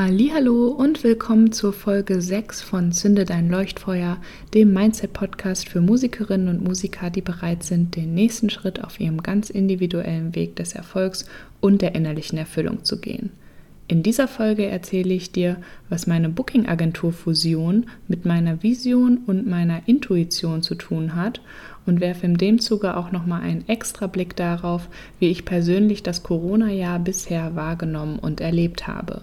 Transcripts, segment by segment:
Hallo und willkommen zur Folge 6 von Zünde dein Leuchtfeuer, dem Mindset Podcast für Musikerinnen und Musiker, die bereit sind, den nächsten Schritt auf ihrem ganz individuellen Weg des Erfolgs und der innerlichen Erfüllung zu gehen. In dieser Folge erzähle ich dir, was meine Booking Agentur Fusion mit meiner Vision und meiner Intuition zu tun hat und werfe in dem Zuge auch nochmal einen extra Blick darauf, wie ich persönlich das Corona-Jahr bisher wahrgenommen und erlebt habe.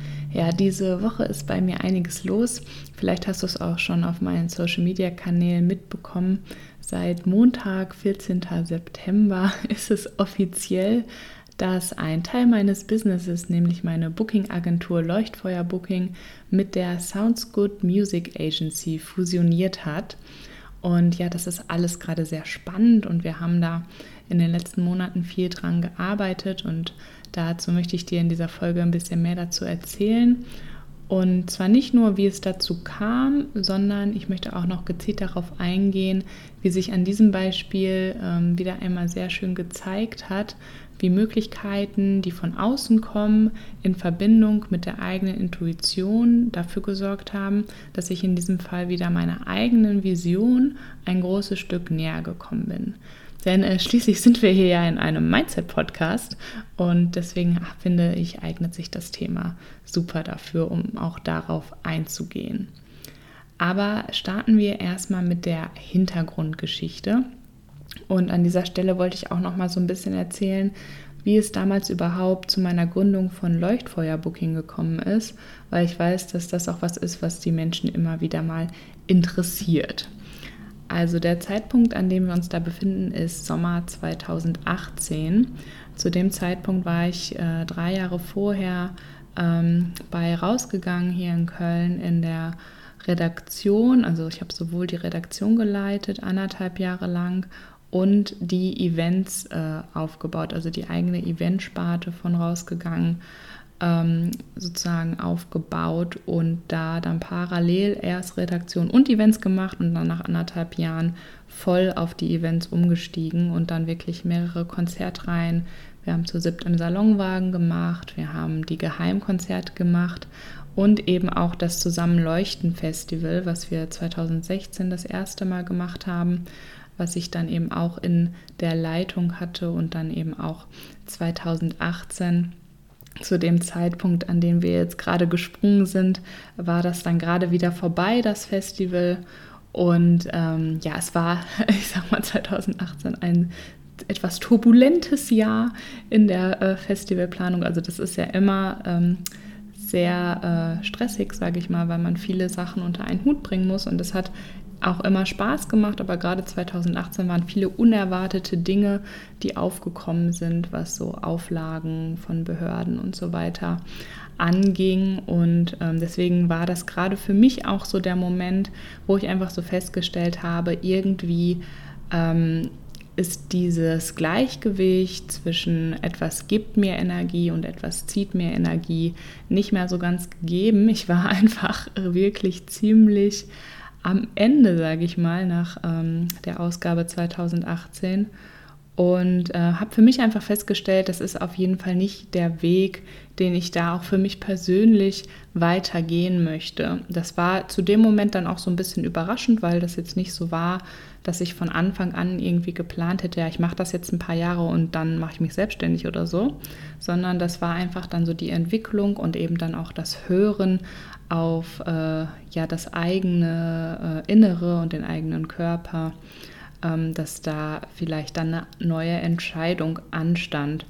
Ja, diese Woche ist bei mir einiges los. Vielleicht hast du es auch schon auf meinen Social-Media-Kanälen mitbekommen. Seit Montag, 14. September, ist es offiziell, dass ein Teil meines Businesses, nämlich meine Booking-Agentur Leuchtfeuer Booking, mit der Sounds Good Music Agency fusioniert hat. Und ja, das ist alles gerade sehr spannend und wir haben da in den letzten Monaten viel dran gearbeitet und dazu möchte ich dir in dieser Folge ein bisschen mehr dazu erzählen. Und zwar nicht nur, wie es dazu kam, sondern ich möchte auch noch gezielt darauf eingehen, wie sich an diesem Beispiel ähm, wieder einmal sehr schön gezeigt hat, wie Möglichkeiten, die von außen kommen, in Verbindung mit der eigenen Intuition dafür gesorgt haben, dass ich in diesem Fall wieder meiner eigenen Vision ein großes Stück näher gekommen bin. Denn äh, schließlich sind wir hier ja in einem Mindset-Podcast und deswegen ach, finde ich, eignet sich das Thema super dafür, um auch darauf einzugehen. Aber starten wir erstmal mit der Hintergrundgeschichte. Und an dieser Stelle wollte ich auch noch mal so ein bisschen erzählen, wie es damals überhaupt zu meiner Gründung von Leuchtfeuer Booking gekommen ist, weil ich weiß, dass das auch was ist, was die Menschen immer wieder mal interessiert. Also der Zeitpunkt, an dem wir uns da befinden, ist Sommer 2018. Zu dem Zeitpunkt war ich äh, drei Jahre vorher ähm, bei rausgegangen hier in Köln in der Redaktion. Also ich habe sowohl die Redaktion geleitet, anderthalb Jahre lang, und die Events äh, aufgebaut, also die eigene Eventsparte von rausgegangen ähm, sozusagen aufgebaut und da dann parallel erst Redaktion und Events gemacht und dann nach anderthalb Jahren voll auf die Events umgestiegen und dann wirklich mehrere Konzertreihen. Wir haben zu siebt im Salonwagen gemacht, wir haben die Geheimkonzerte gemacht und eben auch das Zusammenleuchten Festival, was wir 2016 das erste Mal gemacht haben, was ich dann eben auch in der Leitung hatte und dann eben auch 2018 zu dem Zeitpunkt, an dem wir jetzt gerade gesprungen sind, war das dann gerade wieder vorbei, das Festival. Und ähm, ja, es war, ich sag mal, 2018 ein etwas turbulentes Jahr in der äh, Festivalplanung. Also das ist ja immer ähm, sehr äh, stressig, sage ich mal, weil man viele Sachen unter einen Hut bringen muss. Und das hat auch immer Spaß gemacht, aber gerade 2018 waren viele unerwartete Dinge, die aufgekommen sind, was so Auflagen von Behörden und so weiter anging. Und ähm, deswegen war das gerade für mich auch so der Moment, wo ich einfach so festgestellt habe, irgendwie ähm, ist dieses Gleichgewicht zwischen etwas gibt mir Energie und etwas zieht mir Energie nicht mehr so ganz gegeben. Ich war einfach wirklich ziemlich am Ende, sage ich mal, nach ähm, der Ausgabe 2018 und äh, habe für mich einfach festgestellt, das ist auf jeden Fall nicht der Weg, den ich da auch für mich persönlich weitergehen möchte. Das war zu dem Moment dann auch so ein bisschen überraschend, weil das jetzt nicht so war, dass ich von Anfang an irgendwie geplant hätte, ja, ich mache das jetzt ein paar Jahre und dann mache ich mich selbstständig oder so, sondern das war einfach dann so die Entwicklung und eben dann auch das Hören auf äh, ja, das eigene äh, Innere und den eigenen Körper ähm, dass da vielleicht dann eine neue Entscheidung anstand.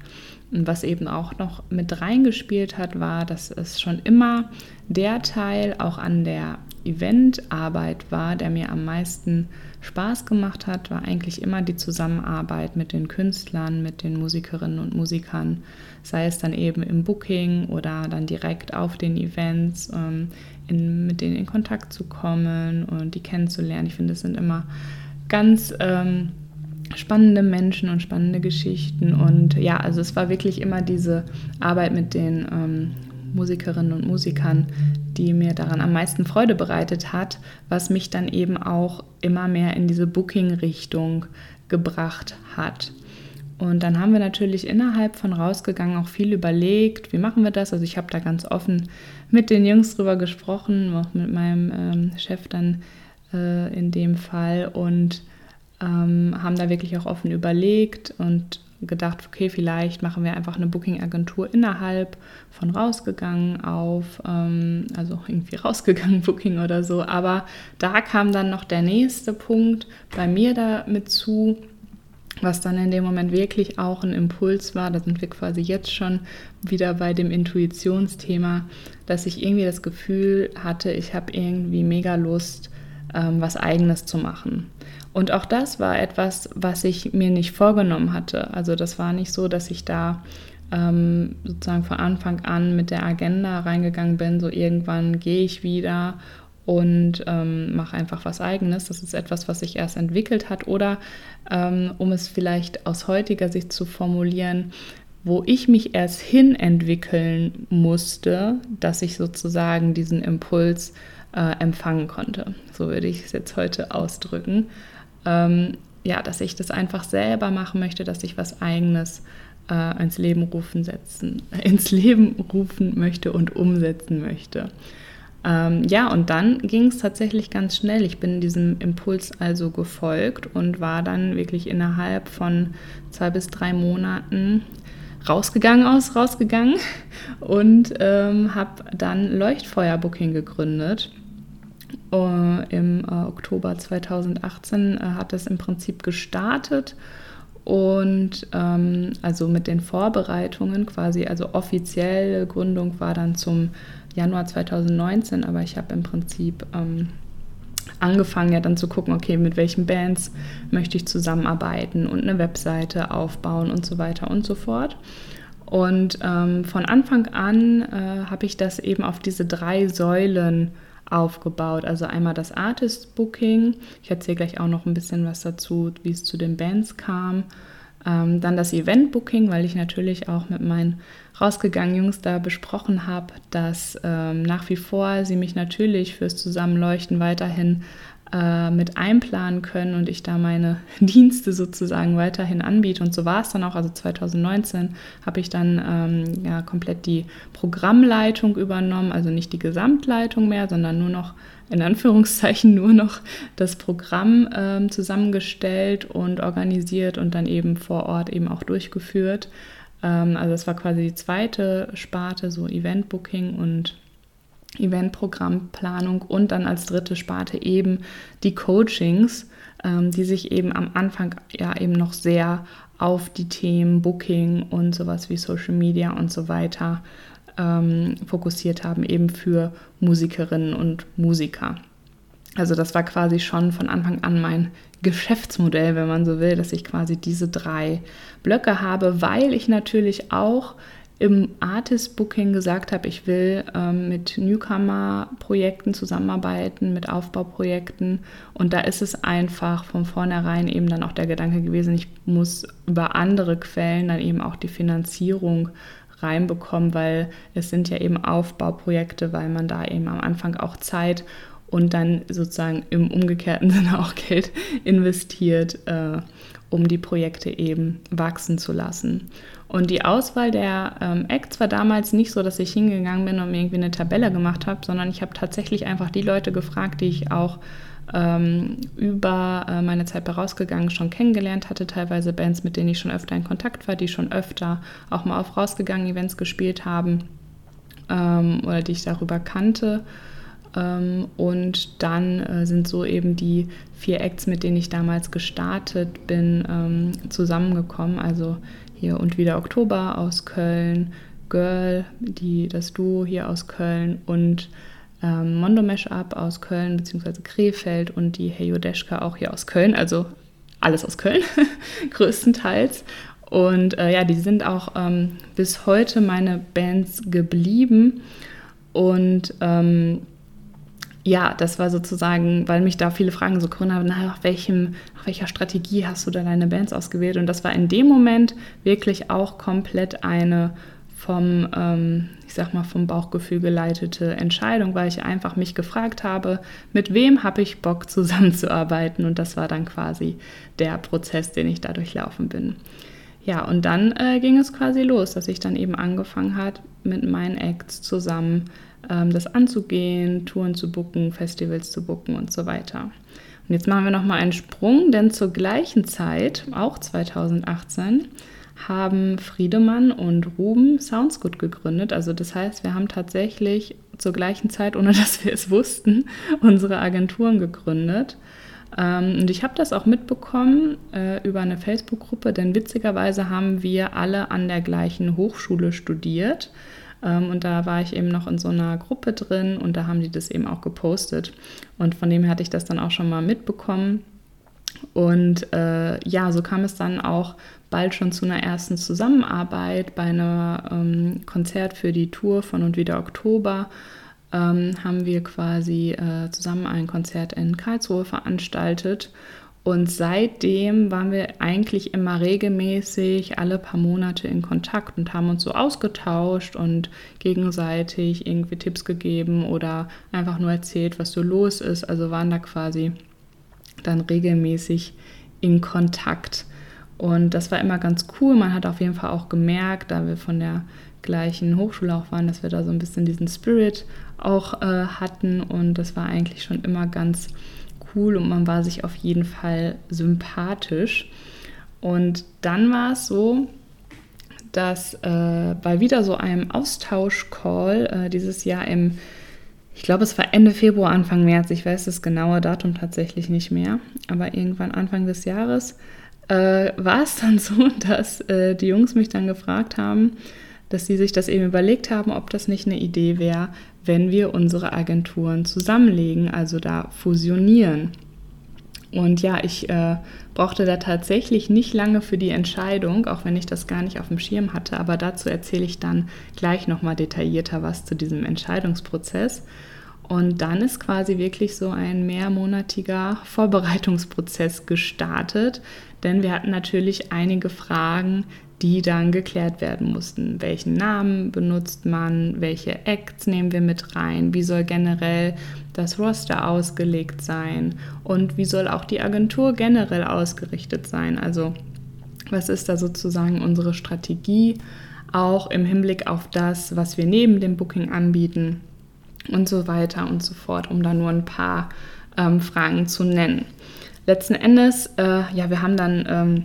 Und was eben auch noch mit reingespielt hat, war, dass es schon immer der Teil auch an der Eventarbeit war, der mir am meisten Spaß gemacht hat, war eigentlich immer die Zusammenarbeit mit den Künstlern, mit den Musikerinnen und Musikern, sei es dann eben im Booking oder dann direkt auf den Events, ähm, in, mit denen in Kontakt zu kommen und die kennenzulernen. Ich finde, es sind immer ganz ähm, spannende Menschen und spannende Geschichten. Und ja, also es war wirklich immer diese Arbeit mit den ähm, Musikerinnen und Musikern, die mir daran am meisten Freude bereitet hat, was mich dann eben auch immer mehr in diese Booking-Richtung gebracht hat. Und dann haben wir natürlich innerhalb von rausgegangen auch viel überlegt, wie machen wir das. Also ich habe da ganz offen mit den Jungs drüber gesprochen, auch mit meinem ähm, Chef dann äh, in dem Fall und ähm, haben da wirklich auch offen überlegt und gedacht, okay, vielleicht machen wir einfach eine Booking-Agentur innerhalb von rausgegangen auf, ähm, also irgendwie rausgegangen Booking oder so. Aber da kam dann noch der nächste Punkt bei mir damit zu, was dann in dem Moment wirklich auch ein Impuls war. Da sind wir quasi jetzt schon wieder bei dem Intuitionsthema, dass ich irgendwie das Gefühl hatte, ich habe irgendwie mega Lust, ähm, was eigenes zu machen. Und auch das war etwas, was ich mir nicht vorgenommen hatte. Also das war nicht so, dass ich da ähm, sozusagen von Anfang an mit der Agenda reingegangen bin, so irgendwann gehe ich wieder und ähm, mache einfach was eigenes. Das ist etwas, was sich erst entwickelt hat. Oder ähm, um es vielleicht aus heutiger Sicht zu formulieren, wo ich mich erst hin entwickeln musste, dass ich sozusagen diesen Impuls äh, empfangen konnte. So würde ich es jetzt heute ausdrücken. Ähm, ja, dass ich das einfach selber machen möchte, dass ich was eigenes äh, ins Leben rufen setzen, ins Leben rufen möchte und umsetzen möchte. Ähm, ja, und dann ging es tatsächlich ganz schnell. Ich bin diesem Impuls also gefolgt und war dann wirklich innerhalb von zwei bis drei Monaten rausgegangen aus, rausgegangen und ähm, habe dann Leuchtfeuer-Booking gegründet. Uh, Im uh, Oktober 2018 uh, äh, hat es im Prinzip gestartet und ähm, also mit den Vorbereitungen quasi, also offizielle Gründung war dann zum Januar 2019, aber ich habe im Prinzip ähm, angefangen ja dann zu gucken, okay, mit welchen Bands möchte ich zusammenarbeiten und eine Webseite aufbauen und so weiter und so fort. Und ähm, von Anfang an äh, habe ich das eben auf diese drei Säulen aufgebaut. Also einmal das Artist Booking. Ich erzähle gleich auch noch ein bisschen was dazu, wie es zu den Bands kam. Ähm, dann das Event Booking, weil ich natürlich auch mit meinen rausgegangenen Jungs da besprochen habe, dass ähm, nach wie vor sie mich natürlich fürs Zusammenleuchten weiterhin äh, mit einplanen können und ich da meine Dienste sozusagen weiterhin anbiete. Und so war es dann auch. Also 2019 habe ich dann ähm, ja, komplett die Programmleitung übernommen, also nicht die Gesamtleitung mehr, sondern nur noch in Anführungszeichen nur noch das Programm ähm, zusammengestellt und organisiert und dann eben vor Ort eben auch durchgeführt. Ähm, also das war quasi die zweite Sparte, so Event Booking und Eventprogrammplanung und dann als dritte Sparte eben die Coachings, ähm, die sich eben am Anfang ja eben noch sehr auf die Themen Booking und sowas wie Social Media und so weiter ähm, fokussiert haben, eben für Musikerinnen und Musiker. Also das war quasi schon von Anfang an mein Geschäftsmodell, wenn man so will, dass ich quasi diese drei Blöcke habe, weil ich natürlich auch im Artist Booking gesagt habe, ich will ähm, mit Newcomer-Projekten zusammenarbeiten, mit Aufbauprojekten. Und da ist es einfach von vornherein eben dann auch der Gedanke gewesen, ich muss über andere Quellen dann eben auch die Finanzierung reinbekommen, weil es sind ja eben Aufbauprojekte, weil man da eben am Anfang auch Zeit und dann sozusagen im umgekehrten Sinne auch Geld investiert, äh, um die Projekte eben wachsen zu lassen. Und die Auswahl der ähm, Acts war damals nicht so, dass ich hingegangen bin und mir irgendwie eine Tabelle gemacht habe, sondern ich habe tatsächlich einfach die Leute gefragt, die ich auch ähm, über äh, meine Zeit bei rausgegangen schon kennengelernt hatte, teilweise Bands, mit denen ich schon öfter in Kontakt war, die schon öfter auch mal auf rausgegangen Events gespielt haben ähm, oder die ich darüber kannte. Ähm, und dann äh, sind so eben die vier Acts, mit denen ich damals gestartet bin, ähm, zusammengekommen. Also hier und wieder Oktober aus Köln, Girl, die, das Duo hier aus Köln und ähm, Mondo Up aus Köln bzw. Krefeld und die Hey Yodeschka auch hier aus Köln, also alles aus Köln größtenteils. Und äh, ja, die sind auch ähm, bis heute meine Bands geblieben. Und ähm, ja, das war sozusagen, weil mich da viele fragen, so Corinna, nach, welchem, nach welcher Strategie hast du da deine Bands ausgewählt? Und das war in dem Moment wirklich auch komplett eine vom, ähm, ich sag mal, vom Bauchgefühl geleitete Entscheidung, weil ich einfach mich gefragt habe, mit wem habe ich Bock zusammenzuarbeiten? Und das war dann quasi der Prozess, den ich da durchlaufen bin. Ja, und dann äh, ging es quasi los, dass ich dann eben angefangen hat, mit meinen Acts zusammen das anzugehen, Touren zu buchen, Festivals zu buchen und so weiter. Und jetzt machen wir nochmal einen Sprung, denn zur gleichen Zeit, auch 2018, haben Friedemann und Ruben Soundsgood gegründet. Also das heißt, wir haben tatsächlich zur gleichen Zeit, ohne dass wir es wussten, unsere Agenturen gegründet. Ähm, und ich habe das auch mitbekommen äh, über eine Facebook-Gruppe, denn witzigerweise haben wir alle an der gleichen Hochschule studiert. Ähm, und da war ich eben noch in so einer Gruppe drin und da haben die das eben auch gepostet. Und von dem hatte ich das dann auch schon mal mitbekommen. Und äh, ja, so kam es dann auch bald schon zu einer ersten Zusammenarbeit bei einem ähm, Konzert für die Tour von und wieder Oktober. Ähm, haben wir quasi äh, zusammen ein Konzert in Karlsruhe veranstaltet. Und seitdem waren wir eigentlich immer regelmäßig alle paar Monate in Kontakt und haben uns so ausgetauscht und gegenseitig irgendwie Tipps gegeben oder einfach nur erzählt, was so los ist. Also waren da quasi dann regelmäßig in Kontakt. Und das war immer ganz cool. Man hat auf jeden Fall auch gemerkt, da wir von der gleichen Hochschule auch waren, dass wir da so ein bisschen diesen Spirit auch äh, hatten. Und das war eigentlich schon immer ganz und man war sich auf jeden Fall sympathisch. Und dann war es so, dass äh, bei wieder so einem Austausch-Call äh, dieses Jahr im ich glaube, es war Ende Februar, Anfang März. Ich weiß das genaue Datum tatsächlich nicht mehr. Aber irgendwann Anfang des Jahres äh, war es dann so, dass äh, die Jungs mich dann gefragt haben, dass sie sich das eben überlegt haben, ob das nicht eine Idee wäre, wenn wir unsere Agenturen zusammenlegen, also da fusionieren. Und ja, ich äh, brauchte da tatsächlich nicht lange für die Entscheidung, auch wenn ich das gar nicht auf dem Schirm hatte. Aber dazu erzähle ich dann gleich nochmal detaillierter was zu diesem Entscheidungsprozess. Und dann ist quasi wirklich so ein mehrmonatiger Vorbereitungsprozess gestartet, denn wir hatten natürlich einige Fragen, die dann geklärt werden mussten. Welchen Namen benutzt man? Welche Acts nehmen wir mit rein? Wie soll generell das Roster ausgelegt sein? Und wie soll auch die Agentur generell ausgerichtet sein? Also was ist da sozusagen unsere Strategie? Auch im Hinblick auf das, was wir neben dem Booking anbieten und so weiter und so fort, um da nur ein paar ähm, Fragen zu nennen. Letzten Endes, äh, ja, wir haben dann ähm,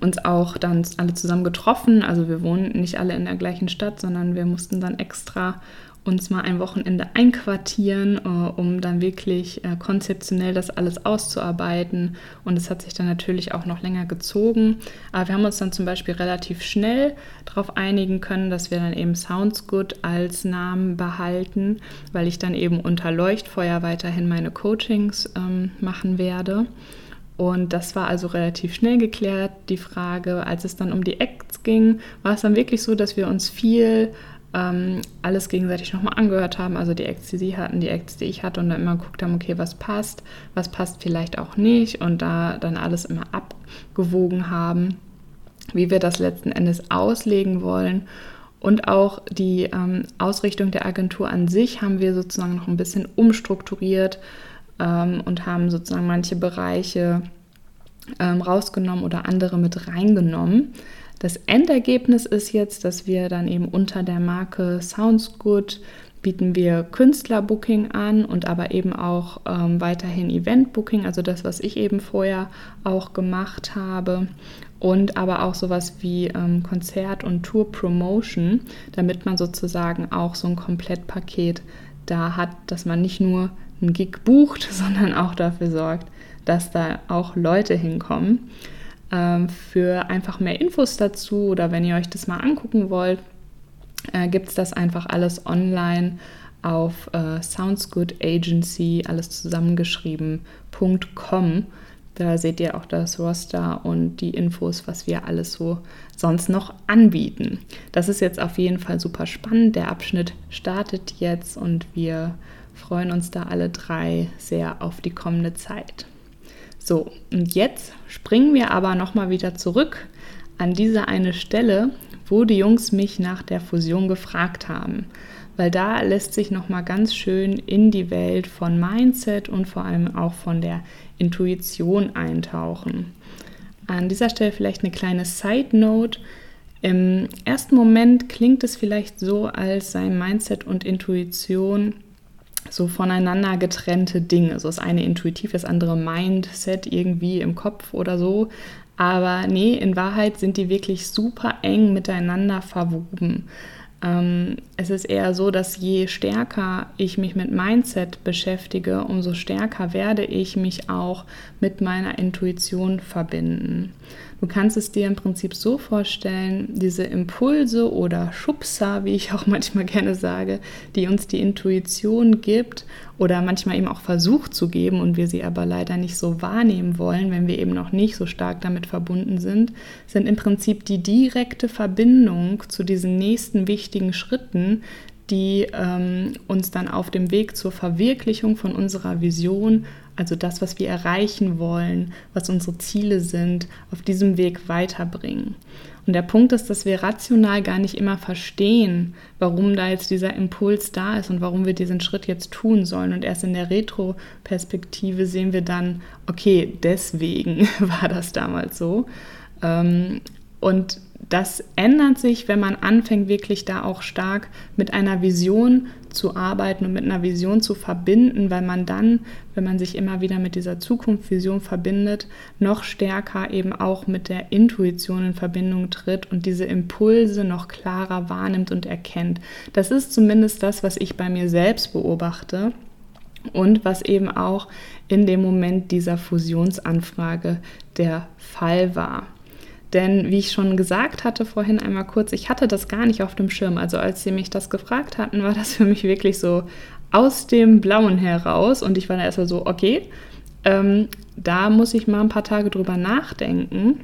uns auch dann alle zusammen getroffen. Also wir wohnen nicht alle in der gleichen Stadt, sondern wir mussten dann extra uns mal ein Wochenende einquartieren, äh, um dann wirklich äh, konzeptionell das alles auszuarbeiten. Und es hat sich dann natürlich auch noch länger gezogen. Aber wir haben uns dann zum Beispiel relativ schnell darauf einigen können, dass wir dann eben Sounds Good als Namen behalten, weil ich dann eben unter Leuchtfeuer weiterhin meine Coachings ähm, machen werde. Und das war also relativ schnell geklärt, die Frage. Als es dann um die Acts ging, war es dann wirklich so, dass wir uns viel ähm, alles gegenseitig nochmal angehört haben. Also die Acts, die sie hatten, die Acts, die ich hatte und dann immer geguckt haben, okay, was passt, was passt vielleicht auch nicht und da dann alles immer abgewogen haben, wie wir das letzten Endes auslegen wollen. Und auch die ähm, Ausrichtung der Agentur an sich haben wir sozusagen noch ein bisschen umstrukturiert ähm, und haben sozusagen manche Bereiche ähm, rausgenommen oder andere mit reingenommen. Das Endergebnis ist jetzt, dass wir dann eben unter der Marke Sounds Good bieten wir Künstlerbooking an und aber eben auch ähm, weiterhin Eventbooking, also das, was ich eben vorher auch gemacht habe. Und aber auch sowas wie ähm, Konzert- und Tour-Promotion, damit man sozusagen auch so ein Komplettpaket da hat, dass man nicht nur einen Gig bucht, sondern auch dafür sorgt, dass da auch Leute hinkommen. Ähm, für einfach mehr Infos dazu oder wenn ihr euch das mal angucken wollt, äh, gibt es das einfach alles online auf äh, Sounds Good Agency, alles zusammengeschrieben.com. Da seht ihr auch das Roster und die Infos, was wir alles so sonst noch anbieten. Das ist jetzt auf jeden Fall super spannend. Der Abschnitt startet jetzt und wir freuen uns da alle drei sehr auf die kommende Zeit. So, und jetzt springen wir aber nochmal wieder zurück an diese eine Stelle, wo die Jungs mich nach der Fusion gefragt haben. Weil da lässt sich nochmal ganz schön in die Welt von Mindset und vor allem auch von der Intuition eintauchen. An dieser Stelle vielleicht eine kleine Side Note. Im ersten Moment klingt es vielleicht so, als sei Mindset und Intuition so voneinander getrennte Dinge. So das eine intuitiv, das andere Mindset irgendwie im Kopf oder so. Aber nee, in Wahrheit sind die wirklich super eng miteinander verwoben. Ähm, es ist eher so, dass je stärker ich mich mit Mindset beschäftige, umso stärker werde ich mich auch mit meiner Intuition verbinden. Du kannst es dir im Prinzip so vorstellen, diese Impulse oder Schubser, wie ich auch manchmal gerne sage, die uns die Intuition gibt oder manchmal eben auch versucht zu geben und wir sie aber leider nicht so wahrnehmen wollen, wenn wir eben noch nicht so stark damit verbunden sind, sind im Prinzip die direkte Verbindung zu diesen nächsten wichtigen Schritten, die ähm, uns dann auf dem Weg zur Verwirklichung von unserer Vision also das, was wir erreichen wollen, was unsere Ziele sind, auf diesem Weg weiterbringen. Und der Punkt ist, dass wir rational gar nicht immer verstehen, warum da jetzt dieser Impuls da ist und warum wir diesen Schritt jetzt tun sollen. Und erst in der Retro-Perspektive sehen wir dann, okay, deswegen war das damals so. Ähm, und das ändert sich, wenn man anfängt, wirklich da auch stark mit einer Vision zu arbeiten und mit einer Vision zu verbinden, weil man dann, wenn man sich immer wieder mit dieser Zukunftsvision verbindet, noch stärker eben auch mit der Intuition in Verbindung tritt und diese Impulse noch klarer wahrnimmt und erkennt. Das ist zumindest das, was ich bei mir selbst beobachte und was eben auch in dem Moment dieser Fusionsanfrage der Fall war. Denn wie ich schon gesagt hatte vorhin einmal kurz, ich hatte das gar nicht auf dem Schirm. Also als sie mich das gefragt hatten, war das für mich wirklich so aus dem Blauen heraus. Und ich war da erstmal so, okay, ähm, da muss ich mal ein paar Tage drüber nachdenken.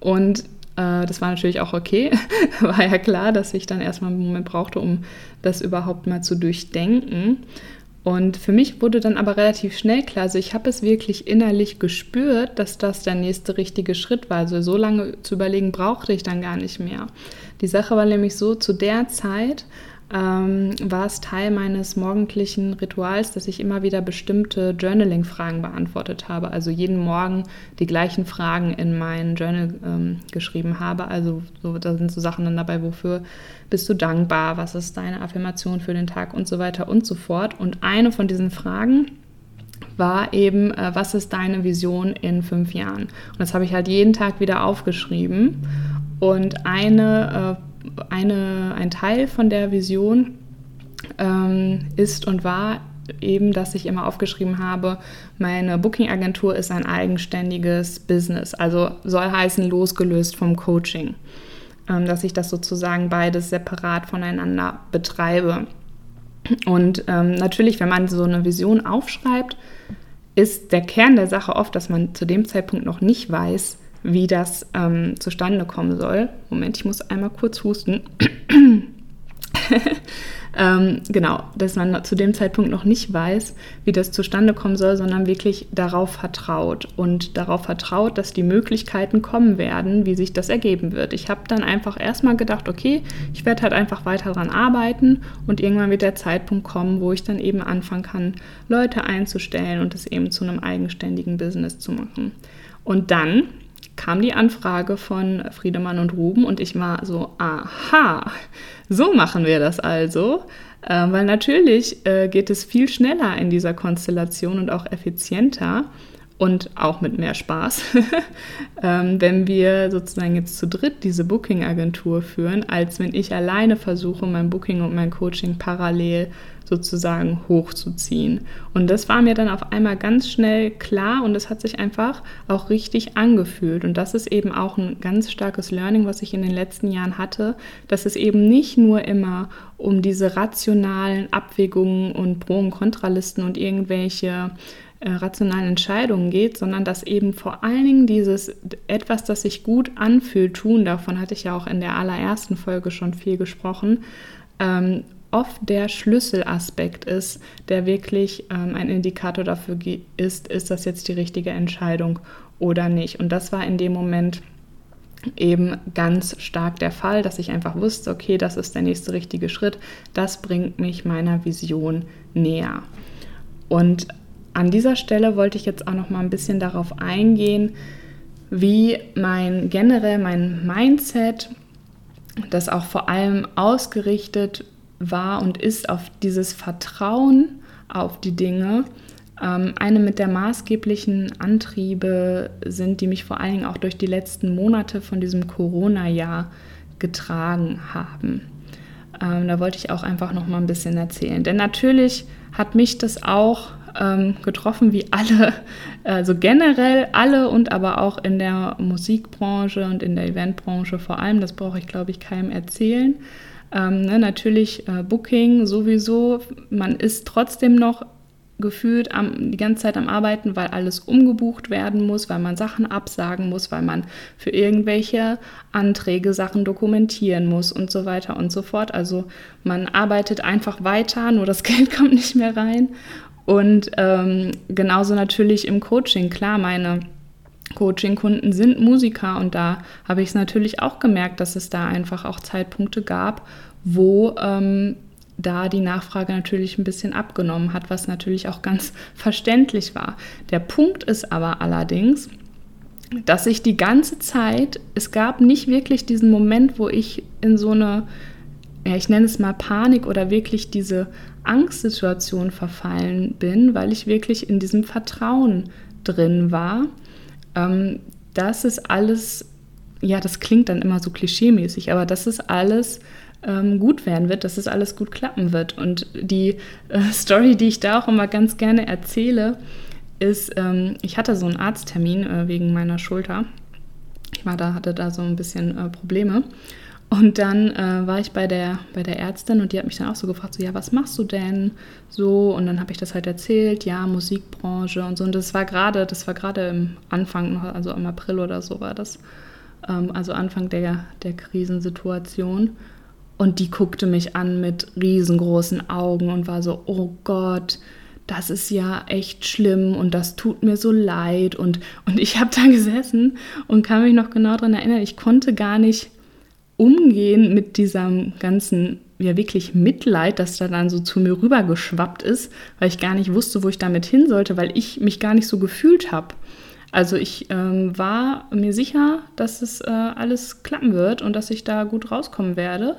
Und äh, das war natürlich auch okay. war ja klar, dass ich dann erstmal einen Moment brauchte, um das überhaupt mal zu durchdenken. Und für mich wurde dann aber relativ schnell klar, also ich habe es wirklich innerlich gespürt, dass das der nächste richtige Schritt war. Also so lange zu überlegen brauchte ich dann gar nicht mehr. Die Sache war nämlich so, zu der Zeit ähm, war es Teil meines morgendlichen Rituals, dass ich immer wieder bestimmte Journaling-Fragen beantwortet habe. Also jeden Morgen die gleichen Fragen in mein Journal ähm, geschrieben habe. Also so, da sind so Sachen dann dabei, wofür bist du dankbar, was ist deine Affirmation für den Tag und so weiter und so fort. Und eine von diesen Fragen war eben, äh, was ist deine Vision in fünf Jahren? Und das habe ich halt jeden Tag wieder aufgeschrieben. Und eine äh, eine, ein Teil von der Vision ähm, ist und war eben, dass ich immer aufgeschrieben habe, meine Booking-Agentur ist ein eigenständiges Business, also soll heißen losgelöst vom Coaching, ähm, dass ich das sozusagen beides separat voneinander betreibe. Und ähm, natürlich, wenn man so eine Vision aufschreibt, ist der Kern der Sache oft, dass man zu dem Zeitpunkt noch nicht weiß, wie das ähm, zustande kommen soll. Moment, ich muss einmal kurz husten. ähm, genau, dass man zu dem Zeitpunkt noch nicht weiß, wie das zustande kommen soll, sondern wirklich darauf vertraut und darauf vertraut, dass die Möglichkeiten kommen werden, wie sich das ergeben wird. Ich habe dann einfach erstmal gedacht, okay, ich werde halt einfach weiter daran arbeiten und irgendwann wird der Zeitpunkt kommen, wo ich dann eben anfangen kann, Leute einzustellen und es eben zu einem eigenständigen Business zu machen. Und dann kam die Anfrage von Friedemann und Ruben und ich war so, aha, so machen wir das also. Äh, weil natürlich äh, geht es viel schneller in dieser Konstellation und auch effizienter und auch mit mehr Spaß, ähm, wenn wir sozusagen jetzt zu dritt diese Booking-Agentur führen, als wenn ich alleine versuche, mein Booking und mein Coaching parallel sozusagen hochzuziehen. Und das war mir dann auf einmal ganz schnell klar und es hat sich einfach auch richtig angefühlt. Und das ist eben auch ein ganz starkes Learning, was ich in den letzten Jahren hatte, dass es eben nicht nur immer um diese rationalen Abwägungen und Pro- und Kontralisten und irgendwelche äh, rationalen Entscheidungen geht, sondern dass eben vor allen Dingen dieses etwas, das sich gut anfühlt, tun, davon hatte ich ja auch in der allerersten Folge schon viel gesprochen, ähm, oft der Schlüsselaspekt ist, der wirklich ähm, ein Indikator dafür ist, ist das jetzt die richtige Entscheidung oder nicht. Und das war in dem Moment eben ganz stark der Fall, dass ich einfach wusste, okay, das ist der nächste richtige Schritt, das bringt mich meiner Vision näher. Und an dieser Stelle wollte ich jetzt auch noch mal ein bisschen darauf eingehen, wie mein generell mein Mindset, das auch vor allem ausgerichtet war und ist auf dieses Vertrauen auf die Dinge, ähm, eine mit der maßgeblichen Antriebe sind, die mich vor allen Dingen auch durch die letzten Monate von diesem Corona-Jahr getragen haben. Ähm, da wollte ich auch einfach noch mal ein bisschen erzählen. Denn natürlich hat mich das auch ähm, getroffen, wie alle, also generell alle und aber auch in der Musikbranche und in der Eventbranche vor allem. Das brauche ich, glaube ich, keinem erzählen. Ähm, ne, natürlich äh, Booking sowieso. Man ist trotzdem noch gefühlt am, die ganze Zeit am Arbeiten, weil alles umgebucht werden muss, weil man Sachen absagen muss, weil man für irgendwelche Anträge Sachen dokumentieren muss und so weiter und so fort. Also man arbeitet einfach weiter, nur das Geld kommt nicht mehr rein. Und ähm, genauso natürlich im Coaching. Klar, meine Coaching-Kunden sind Musiker und da habe ich es natürlich auch gemerkt, dass es da einfach auch Zeitpunkte gab, wo ähm, da die Nachfrage natürlich ein bisschen abgenommen hat, was natürlich auch ganz verständlich war. Der Punkt ist aber allerdings, dass ich die ganze Zeit, es gab nicht wirklich diesen Moment, wo ich in so eine, ja, ich nenne es mal Panik oder wirklich diese Angstsituation verfallen bin, weil ich wirklich in diesem Vertrauen drin war ähm, das ist alles, ja, das klingt dann immer so klischeemäßig, aber das ist alles ähm, gut werden wird, dass es alles gut klappen wird. Und die äh, Story, die ich da auch immer ganz gerne erzähle, ist, ähm, ich hatte so einen Arzttermin äh, wegen meiner Schulter. Ich war da, hatte da so ein bisschen äh, Probleme. Und dann äh, war ich bei der, bei der Ärztin und die hat mich dann auch so gefragt, so, ja, was machst du denn? So, und dann habe ich das halt erzählt, ja, Musikbranche und so. Und das war gerade, das war gerade im Anfang, also im April oder so war das. Ähm, also Anfang der, der Krisensituation. Und die guckte mich an mit riesengroßen Augen und war so, oh Gott, das ist ja echt schlimm und das tut mir so leid. Und, und ich habe da gesessen und kann mich noch genau daran erinnern, ich konnte gar nicht umgehen mit diesem ganzen, ja wirklich Mitleid, das da dann so zu mir rübergeschwappt ist, weil ich gar nicht wusste, wo ich damit hin sollte, weil ich mich gar nicht so gefühlt habe. Also ich ähm, war mir sicher, dass es äh, alles klappen wird und dass ich da gut rauskommen werde.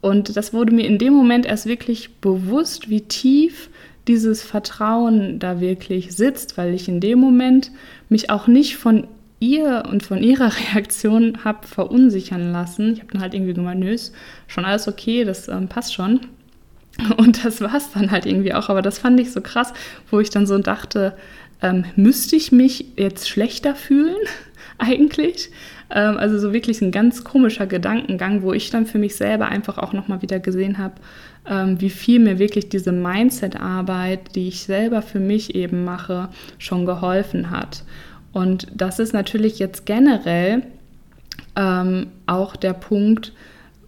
Und das wurde mir in dem Moment erst wirklich bewusst, wie tief dieses Vertrauen da wirklich sitzt, weil ich in dem Moment mich auch nicht von ihr und von ihrer Reaktion habe verunsichern lassen. Ich habe dann halt irgendwie gemeint, nö, ist schon alles okay, das ähm, passt schon. Und das war es dann halt irgendwie auch. Aber das fand ich so krass, wo ich dann so dachte, ähm, müsste ich mich jetzt schlechter fühlen eigentlich? Ähm, also so wirklich ein ganz komischer Gedankengang, wo ich dann für mich selber einfach auch nochmal wieder gesehen habe, ähm, wie viel mir wirklich diese Mindset-Arbeit, die ich selber für mich eben mache, schon geholfen hat. Und das ist natürlich jetzt generell ähm, auch der Punkt,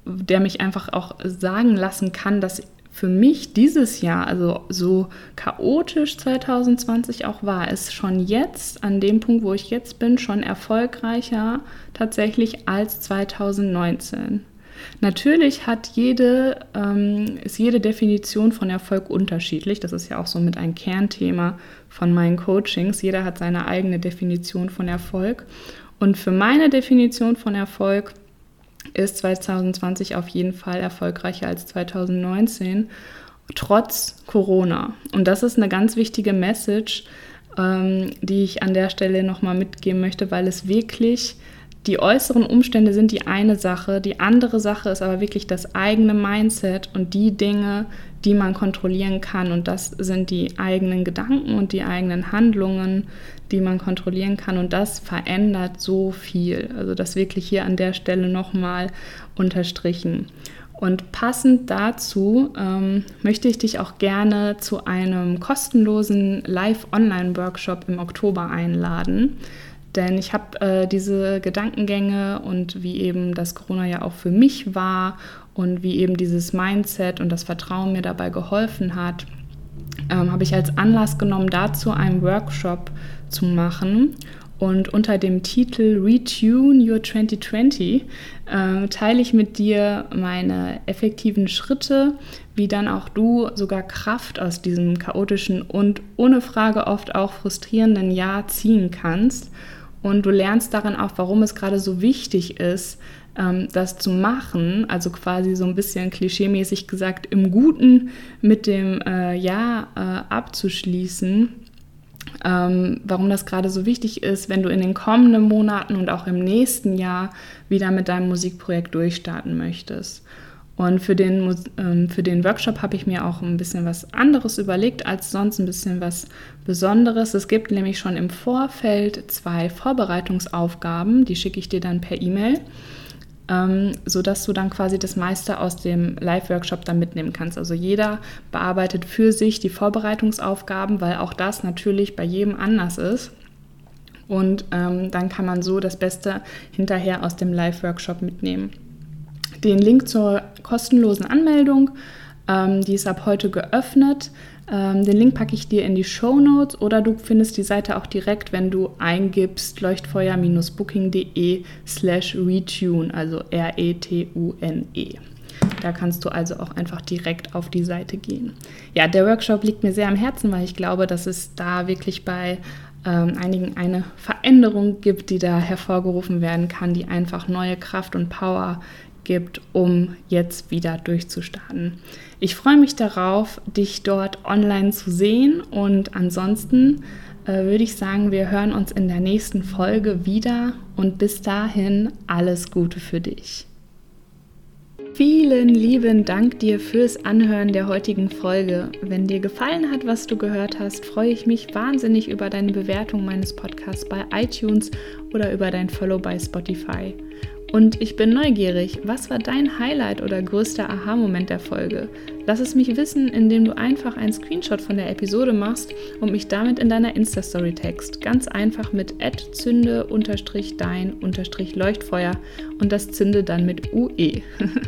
der mich einfach auch sagen lassen kann, dass für mich dieses Jahr, also so chaotisch 2020 auch war, ist schon jetzt, an dem Punkt, wo ich jetzt bin, schon erfolgreicher tatsächlich als 2019. Natürlich hat jede, ähm, ist jede Definition von Erfolg unterschiedlich. Das ist ja auch so ein Kernthema von meinen Coachings. Jeder hat seine eigene Definition von Erfolg. Und für meine Definition von Erfolg ist 2020 auf jeden Fall erfolgreicher als 2019, trotz Corona. Und das ist eine ganz wichtige Message, ähm, die ich an der Stelle nochmal mitgeben möchte, weil es wirklich die äußeren Umstände sind die eine Sache, die andere Sache ist aber wirklich das eigene Mindset und die Dinge, die man kontrollieren kann. Und das sind die eigenen Gedanken und die eigenen Handlungen, die man kontrollieren kann. Und das verändert so viel. Also das wirklich hier an der Stelle nochmal unterstrichen. Und passend dazu ähm, möchte ich dich auch gerne zu einem kostenlosen Live-Online-Workshop im Oktober einladen. Denn ich habe äh, diese Gedankengänge und wie eben das Corona ja auch für mich war und wie eben dieses Mindset und das Vertrauen mir dabei geholfen hat, ähm, habe ich als Anlass genommen, dazu einen Workshop zu machen. Und unter dem Titel Retune Your 2020 äh, teile ich mit dir meine effektiven Schritte, wie dann auch du sogar Kraft aus diesem chaotischen und ohne Frage oft auch frustrierenden Jahr ziehen kannst und du lernst darin auch, warum es gerade so wichtig ist, ähm, das zu machen. Also quasi so ein bisschen klischeemäßig gesagt, im Guten mit dem äh, Ja äh, abzuschließen. Ähm, warum das gerade so wichtig ist, wenn du in den kommenden Monaten und auch im nächsten Jahr wieder mit deinem Musikprojekt durchstarten möchtest. Und für den, ähm, für den Workshop habe ich mir auch ein bisschen was anderes überlegt als sonst, ein bisschen was Besonderes. Es gibt nämlich schon im Vorfeld zwei Vorbereitungsaufgaben, die schicke ich dir dann per E-Mail, ähm, sodass du dann quasi das meiste aus dem Live-Workshop dann mitnehmen kannst. Also jeder bearbeitet für sich die Vorbereitungsaufgaben, weil auch das natürlich bei jedem anders ist. Und ähm, dann kann man so das Beste hinterher aus dem Live-Workshop mitnehmen. Den Link zur kostenlosen Anmeldung, ähm, die ist ab heute geöffnet. Ähm, den Link packe ich dir in die Show Notes oder du findest die Seite auch direkt, wenn du eingibst leuchtfeuer-booking.de slash retune, also R-E-T-U-N-E. -E. Da kannst du also auch einfach direkt auf die Seite gehen. Ja, der Workshop liegt mir sehr am Herzen, weil ich glaube, dass es da wirklich bei ähm, einigen eine Veränderung gibt, die da hervorgerufen werden kann, die einfach neue Kraft und Power gibt, um jetzt wieder durchzustarten. Ich freue mich darauf, dich dort online zu sehen und ansonsten äh, würde ich sagen, wir hören uns in der nächsten Folge wieder und bis dahin alles Gute für dich. Vielen lieben Dank dir fürs Anhören der heutigen Folge. Wenn dir gefallen hat, was du gehört hast, freue ich mich wahnsinnig über deine Bewertung meines Podcasts bei iTunes oder über dein Follow bei Spotify. Und ich bin neugierig, was war dein Highlight oder größter Aha-Moment der Folge? Lass es mich wissen, indem du einfach einen Screenshot von der Episode machst und mich damit in deiner Insta-Story text. Ganz einfach mit zünde-dein-leuchtfeuer und das Zünde dann mit UE.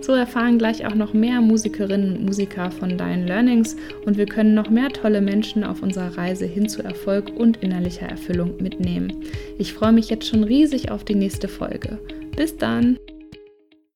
so erfahren gleich auch noch mehr Musikerinnen und Musiker von deinen Learnings und wir können noch mehr tolle Menschen auf unserer Reise hin zu Erfolg und innerlicher Erfüllung mitnehmen. Ich freue mich jetzt schon riesig auf die nächste Folge. Bis dann!